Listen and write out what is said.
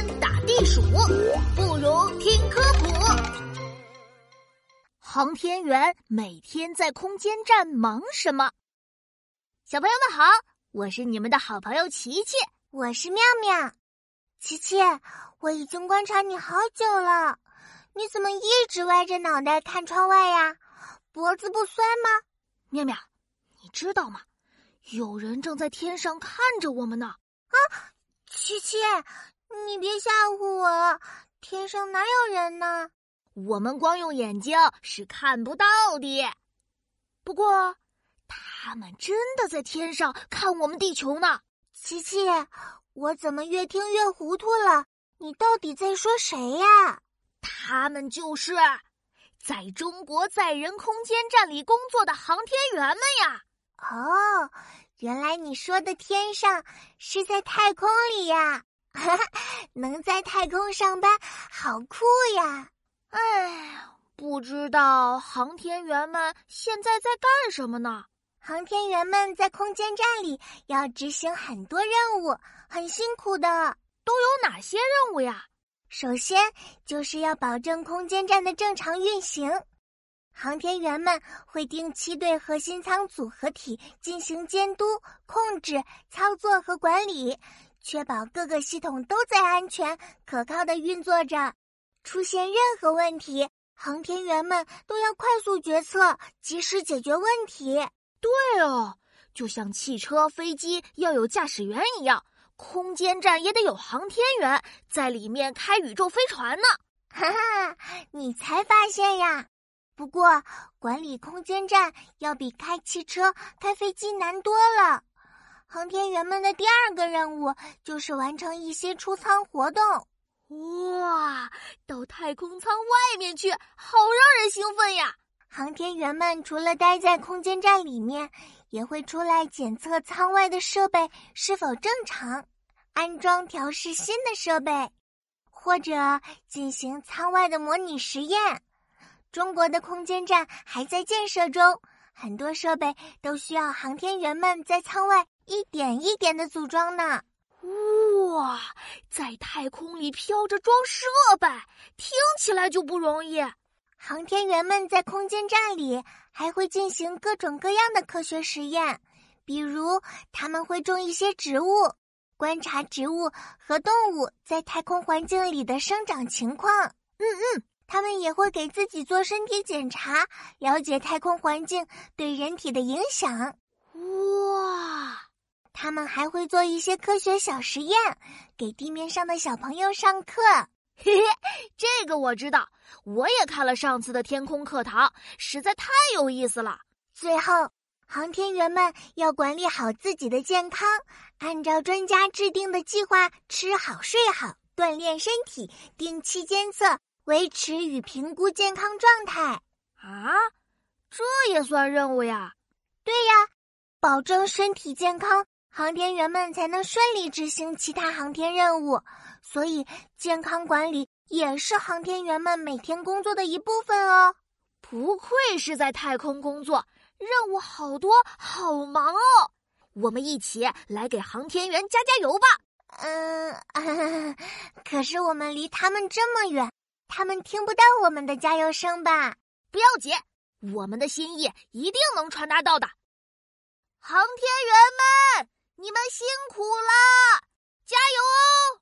天打地鼠，不如听科普。航天员每天在空间站忙什么？小朋友们好，我是你们的好朋友琪琪，我是妙妙。琪琪，我已经观察你好久了，你怎么一直歪着脑袋看窗外呀？脖子不酸吗？妙妙，你知道吗？有人正在天上看着我们呢。啊！琪琪，你别吓唬我！天上哪有人呢？我们光用眼睛是看不到的。不过，他们真的在天上看我们地球呢。琪琪，我怎么越听越糊涂了？你到底在说谁呀？他们就是在中国载人空间站里工作的航天员们呀。哦。原来你说的天上是在太空里呀，能在太空上班好酷呀！哎，不知道航天员们现在在干什么呢？航天员们在空间站里要执行很多任务，很辛苦的。都有哪些任务呀？首先就是要保证空间站的正常运行。航天员们会定期对核心舱组合体进行监督、控制、操作和管理，确保各个系统都在安全可靠的运作着。出现任何问题，航天员们都要快速决策，及时解决问题。对哦，就像汽车、飞机要有驾驶员一样，空间站也得有航天员在里面开宇宙飞船呢。哈哈，你才发现呀！不过，管理空间站要比开汽车、开飞机难多了。航天员们的第二个任务就是完成一些出舱活动。哇，到太空舱外面去，好让人兴奋呀！航天员们除了待在空间站里面，也会出来检测舱外的设备是否正常，安装调试新的设备，或者进行舱外的模拟实验。中国的空间站还在建设中，很多设备都需要航天员们在舱外一点一点的组装呢。哇，在太空里飘着装设备，听起来就不容易。航天员们在空间站里还会进行各种各样的科学实验，比如他们会种一些植物，观察植物和动物在太空环境里的生长情况。嗯嗯。他们也会给自己做身体检查，了解太空环境对人体的影响。哇！他们还会做一些科学小实验，给地面上的小朋友上课。嘿嘿，这个我知道，我也看了上次的天空课堂，实在太有意思了。最后，航天员们要管理好自己的健康，按照专家制定的计划吃好睡好，锻炼身体，定期监测。维持与评估健康状态啊，这也算任务呀？对呀，保证身体健康，航天员们才能顺利执行其他航天任务。所以，健康管理也是航天员们每天工作的一部分哦。不愧是在太空工作，任务好多，好忙哦。我们一起来给航天员加加油吧。嗯，可是我们离他们这么远。他们听不到我们的加油声吧？不要紧我们的心意一定能传达到的。航天员们你们辛苦了加油哦！